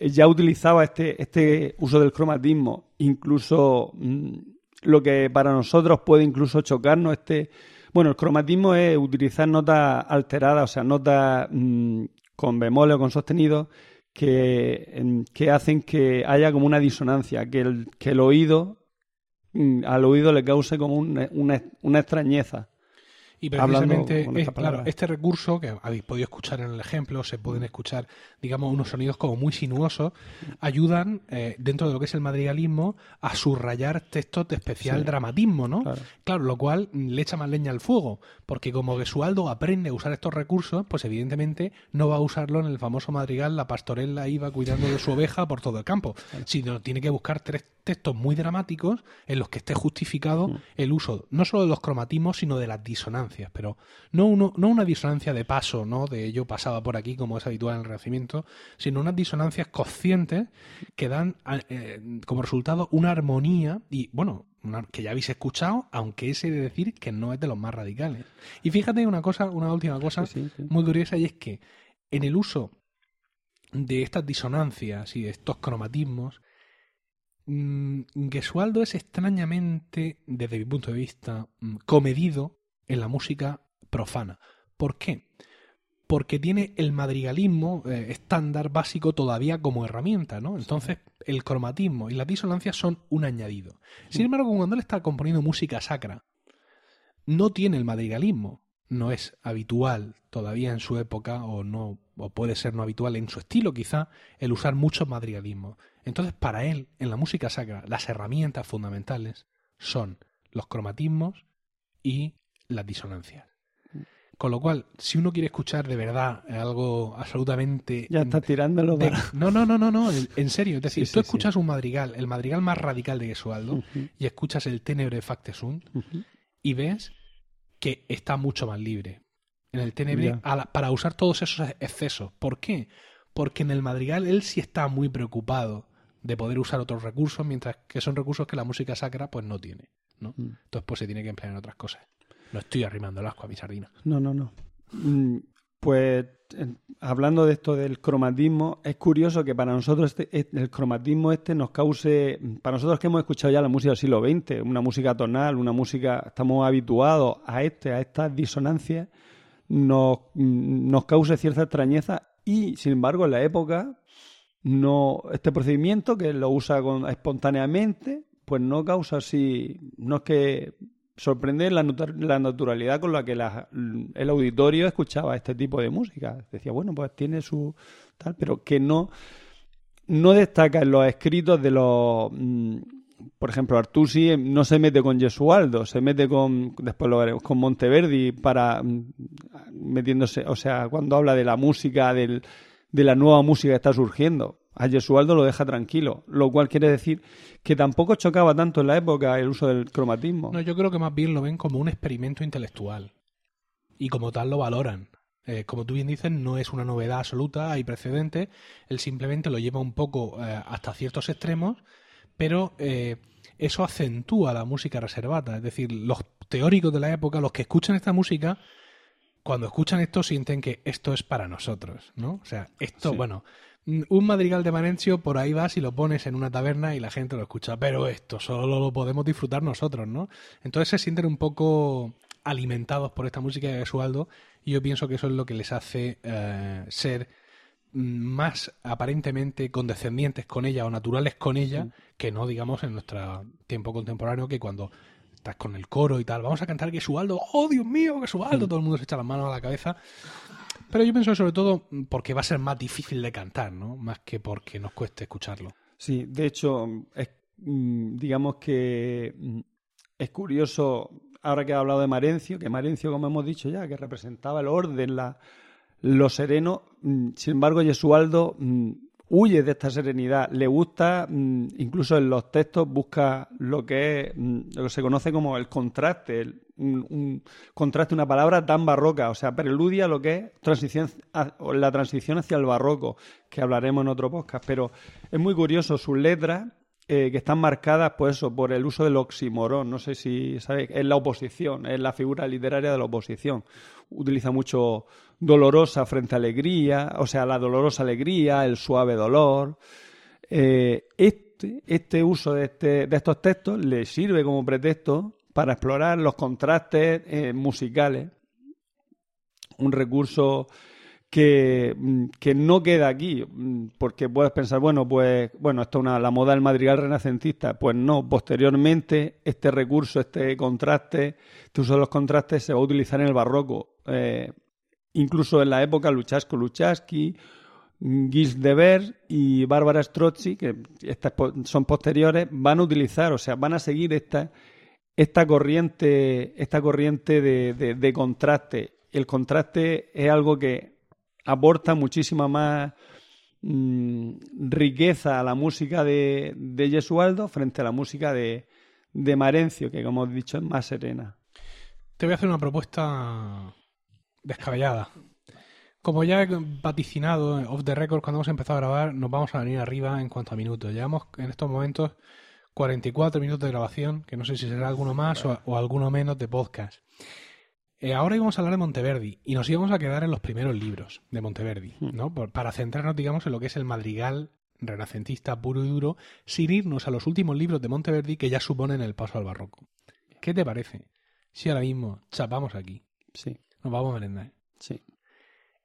ya utilizaba este, este uso del cromatismo, incluso mm, lo que para nosotros puede incluso chocarnos, este... Bueno, el cromatismo es utilizar notas alteradas, o sea, notas mm, con bemoles o con sostenidos que, que hacen que haya como una disonancia, que el, que el oído, mm, al oído le cause como un- una, una extrañeza. Y precisamente, es, claro, este recurso que habéis podido escuchar en el ejemplo, se pueden escuchar, digamos, unos sonidos como muy sinuosos, ayudan, eh, dentro de lo que es el madrigalismo, a subrayar textos de especial Sí. dramatismo, ¿no? Claro. Claro, lo cual mm, le echa más leña al fuego, porque como Gesualdo aprende a usar estos recursos, pues evidentemente no va a usarlo en el famoso madrigal La pastorela iba cuidando de su oveja por todo el campo, sino tiene que buscar tres textos muy dramáticos en los que esté justificado Mm. el uso no solo de los cromatismos, sino de las disonancias, pero no, uno, no una disonancia de paso, ¿no? De yo pasaba por aquí, como es habitual en el Renacimiento, sino unas disonancias conscientes que dan eh, como resultado una armonía y, bueno, una- que ya habéis escuchado, aunque ese de decir que no es de los más radicales. Y fíjate una cosa, una última cosa Sí, sí, sí. muy curiosa y es que en el uso de estas disonancias y de estos cromatismos, mm, Gesualdo es extrañamente, desde mi punto de vista, mm, comedido en la música profana. ¿Por qué? Porque tiene el madrigalismo eh, estándar básico todavía como herramienta, ¿no? Entonces, el cromatismo y las disonancias son un añadido. Sin embargo, cuando él está componiendo música sacra, no tiene el madrigalismo. No es habitual todavía en su época, o no, o puede ser no habitual en su estilo, quizá, el usar muchos madrigalismos. Entonces, para él, en la música sacra, las herramientas fundamentales son los cromatismos y las disonancias. Con lo cual, si uno quiere escuchar de verdad algo absolutamente... Ya está tirándolo de- para... No, no, no, no, no, en, serio. Es decir, Sí, tú sí, escuchas un madrigal, el madrigal más radical de Gesualdo, y escuchas el Tenebre Facte ujú. y ves que está mucho más libre en el Tenebre la- para usar todos esos excesos. ¿Por qué? Porque en el madrigal él sí está muy preocupado de poder usar otros recursos, mientras que son recursos que la música sacra pues no tiene. ¿no? Mm. Entonces pues se tiene que emplear en otras cosas. No estoy arrimando el asco a mi sardina. No, no, no. Pues hablando de esto del cromatismo, es curioso que para nosotros este- el cromatismo este nos cause, para nosotros que hemos escuchado ya la música del siglo XX, una música tonal, una música, estamos habituados a este, a estas disonancias, nos, nos cause cierta extrañeza y, sin embargo, en la época, no, este procedimiento que lo usa con- espontáneamente, pues no causa así, no es que sorprende la, natu- la naturalidad con la que la- el auditorio escuchaba este tipo de música. Decía, bueno, pues tiene su tal, pero que no, no destaca en los escritos de los... mm, por ejemplo, Artusi eh, no se mete con Gesualdo, se mete con, después lo veremos, con Monteverdi para mm, metiéndose, o sea, cuando habla de la música, del, de la nueva música que está surgiendo. A Gesualdo lo deja tranquilo, lo cual quiere decir que tampoco chocaba tanto en la época el uso del cromatismo. No, yo creo que más bien lo ven como un experimento intelectual. Y como tal lo valoran. Eh, como tú bien dices, no es una novedad absoluta, hay precedentes. Él simplemente lo lleva un poco eh, hasta ciertos extremos, pero eh, eso acentúa la música reservata. Es decir, los teóricos de la época, los que escuchan esta música, cuando escuchan esto sienten que esto es para nosotros, ¿no? O sea, esto, Sí. bueno, un madrigal de Marencio por ahí vas y lo pones en una taberna y la gente lo escucha, pero esto solo lo podemos disfrutar nosotros, ¿no? Entonces se sienten un poco alimentados por esta música de Gesualdo y yo pienso que eso es lo que les hace eh, ser mm, más aparentemente condescendientes con ella o naturales con ella que no, digamos, en nuestro tiempo contemporáneo que cuando estás con el coro y tal, vamos a cantar Gesualdo, oh Dios mío, Gesualdo, todo el mundo se echa las manos a la cabeza. Pero yo pienso sobre todo porque va a ser más difícil de cantar, ¿no? Más que porque nos cueste escucharlo. Sí, de hecho, es, mm, digamos que mm, es curioso, ahora que he hablado de Marencio, que Marencio, como hemos dicho ya, que representaba el orden, la, lo sereno, mm, sin embargo, Yesualdo huye de esta serenidad, le gusta, mm, incluso en los textos, busca lo que es, mm, lo que se conoce como el contraste, un, contraste, una palabra tan barroca, o sea, preludia lo que es transición, la transición hacia el barroco, que hablaremos en otro podcast, pero es muy curioso sus letras eh, que están marcadas pues eso, por el uso del oxímoron, no sé si sabéis, es la oposición, es la figura literaria de la oposición. Utiliza mucho dolorosa frente a alegría, o sea, la dolorosa alegría, el suave dolor. Eh, este, este uso de, este, de estos textos le sirve como pretexto para explorar los contrastes eh, musicales. Un recurso que, mm, que no queda aquí, mm, porque puedes pensar, bueno, pues, bueno, esto es una, la moda del madrigal renacentista. Pues no, posteriormente este recurso, este contraste, este uso de los contrastes se va a utilizar en el barroco. Eh, incluso en la época Luchasco Luchaski, Gilles de Ver y Bárbara Strozzi, que estas son posteriores, van a utilizar, o sea, van a seguir esta, esta corriente, esta corriente de, de- de contraste. El contraste es algo que aporta muchísima más mm, riqueza a la música de, de Gesualdo frente a la música de, de Marencio, que como he dicho es más serena. Te voy a hacer una propuesta descabellada. Como ya he vaticinado off the record cuando hemos empezado a grabar, nos vamos a venir arriba en cuanto a minutos. Llevamos en estos momentos 44 minutos de grabación, que no sé si será alguno más o alguno menos de podcast. Eh, ahora íbamos a hablar de Monteverdi y nos íbamos a quedar en los primeros libros de Monteverdi, ¿no? Por- para centrarnos, digamos, en lo que es el madrigal renacentista puro y duro, sin irnos a los últimos libros de Monteverdi que ya suponen el paso al barroco. ¿Qué te parece si ahora mismo chapamos aquí, Sí, nos vamos a merendar sí.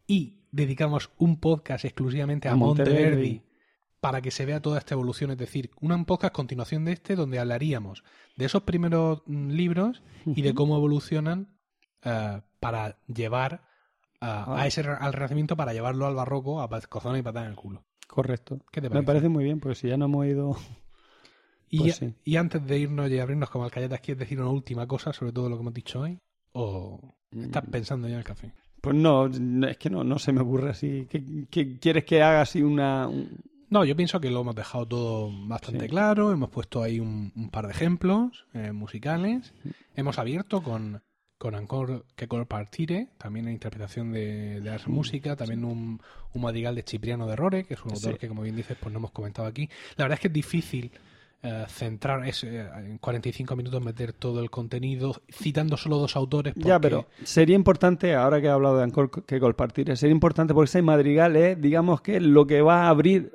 y dedicamos un podcast exclusivamente a, A Monteverdi. Monteverdi para que se vea toda esta evolución? Es decir, un podcast continuación de este donde hablaríamos de esos primeros mm, libros y de cómo evolucionan eh, para llevar a, Ah. a ese al renacimiento para llevarlo al barroco a cozona y patada en el culo. Correcto. ¿Qué te Me parece? parece muy bien, porque si ya no hemos ido... Y, Pues sí. y antes de irnos y abrirnos como alcayetas, ¿quieres decir una última cosa sobre todo lo que hemos dicho hoy? ¿O estás Mm. pensando ya en el café? Pues no, no, es que no, no se me ocurre así. ¿Qué, qué quieres que haga así una... un- No, yo pienso que lo hemos dejado todo bastante Sí. claro. Hemos puesto ahí un, un par de ejemplos eh, musicales. Hemos abierto con, con Ancor que Col Partire, también en interpretación de, de Ars Música, también un, un madrigal de Cipriano de Rore, que es un autor Sí. que, como bien dices, pues no hemos comentado aquí. La verdad es que es difícil eh, centrar es, eh, en 45 minutos meter todo el contenido citando solo dos autores. Ya, porque- pero sería importante, ahora que he hablado de Ancor que compartir, sería importante porque ese madrigal es, digamos que lo que va a abrir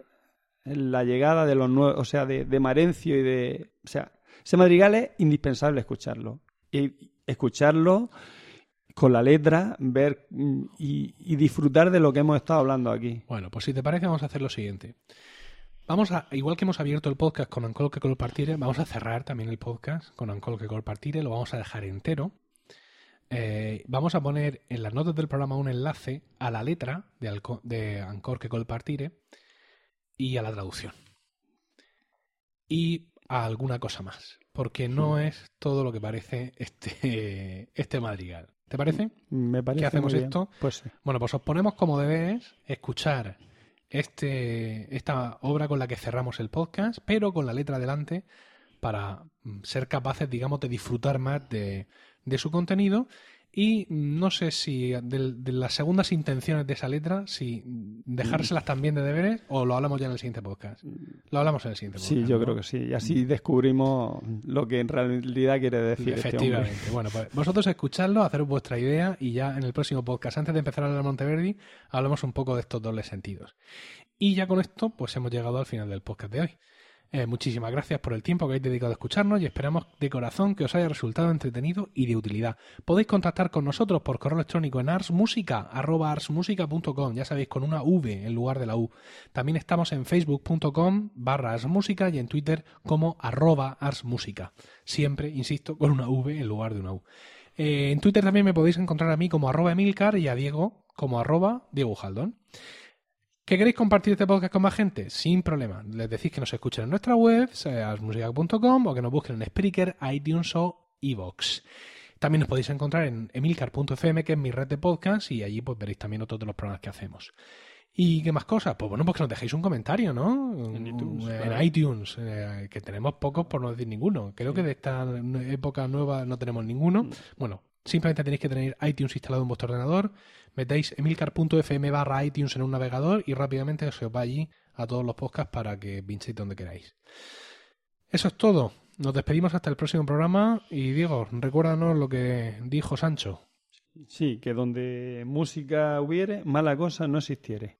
la llegada de los nuevos, o sea, de, de Marencio y de... O sea, ese madrigal es indispensable escucharlo. Y escucharlo con la letra, ver y, disfrutar de lo que hemos estado hablando aquí. Bueno, pues si te parece, vamos a hacer lo siguiente. Vamos a, igual que hemos abierto el podcast con Ancol que Partire, vamos a cerrar también el podcast con Ancol que Partire, lo vamos a dejar entero. Eh, vamos a poner en las notas del programa un enlace a la letra de, Alco- de Ancor que Partire y a la traducción. Y a alguna cosa más, porque no es todo lo que parece este, este madrigal. ¿Te parece? Me parece ¿Qué hacemos muy bien. esto? Pues sí. Bueno, pues os ponemos como deberes escuchar este, esta obra con la que cerramos el podcast, pero con la letra delante para mm, ser capaces, digamos, de disfrutar más de, de su contenido. Y mm, no sé si de, de las segundas intenciones de esa letra, si mm, dejárselas también de deberes o lo hablamos ya en el siguiente podcast. Lo hablamos en el siguiente podcast. Sí, yo ¿no? creo que sí. Y así descubrimos lo que en realidad quiere decir este. Efectivamente. bueno, pues vosotros escuchadlo, haceros vuestra idea y ya en el próximo podcast, antes de empezar a hablar de Monteverdi, hablamos un poco de estos dobles sentidos. Y ya con esto, pues hemos llegado al final del podcast de hoy. Eh, muchísimas gracias por el tiempo que habéis dedicado a escucharnos y esperamos de corazón que os haya resultado entretenido y de utilidad. Podéis contactar con nosotros por correo electrónico en arsmusica.com, ya sabéis, con una V en lugar de la U. También estamos en facebook.com barra arsmusica y en Twitter como arroba arsmusica. Siempre, insisto, con una V en lugar de una U. Eh, en Twitter también me podéis encontrar a mí como arroba Emilcar y a Diego como arroba Diego Jaldón. ¿Que queréis compartir este podcast con más gente? Sin problema. Les decís que nos escuchen en nuestra web, arsmusica.com o que nos busquen en Spreaker, iTunes o iVoox. También nos podéis encontrar en emilcar.fm, que es mi red de podcast, y allí pues veréis también otros de los programas que hacemos. ¿Y qué más cosas? Pues bueno, pues que nos dejéis un comentario, ¿no? En iTunes, En claro. iTunes, eh, que tenemos pocos por no decir ninguno. Creo que de esta época nueva no tenemos ninguno. Bueno, simplemente tenéis que tener iTunes instalado en vuestro ordenador, metéis emilcar.fm barra iTunes en un navegador y rápidamente se os va allí a todos los podcasts para que pinchéis donde queráis. Eso es todo. Nos despedimos hasta el próximo programa y Diego, recuérdanos lo que dijo Sancho. Sí, que donde música hubiere, mala cosa no existiere.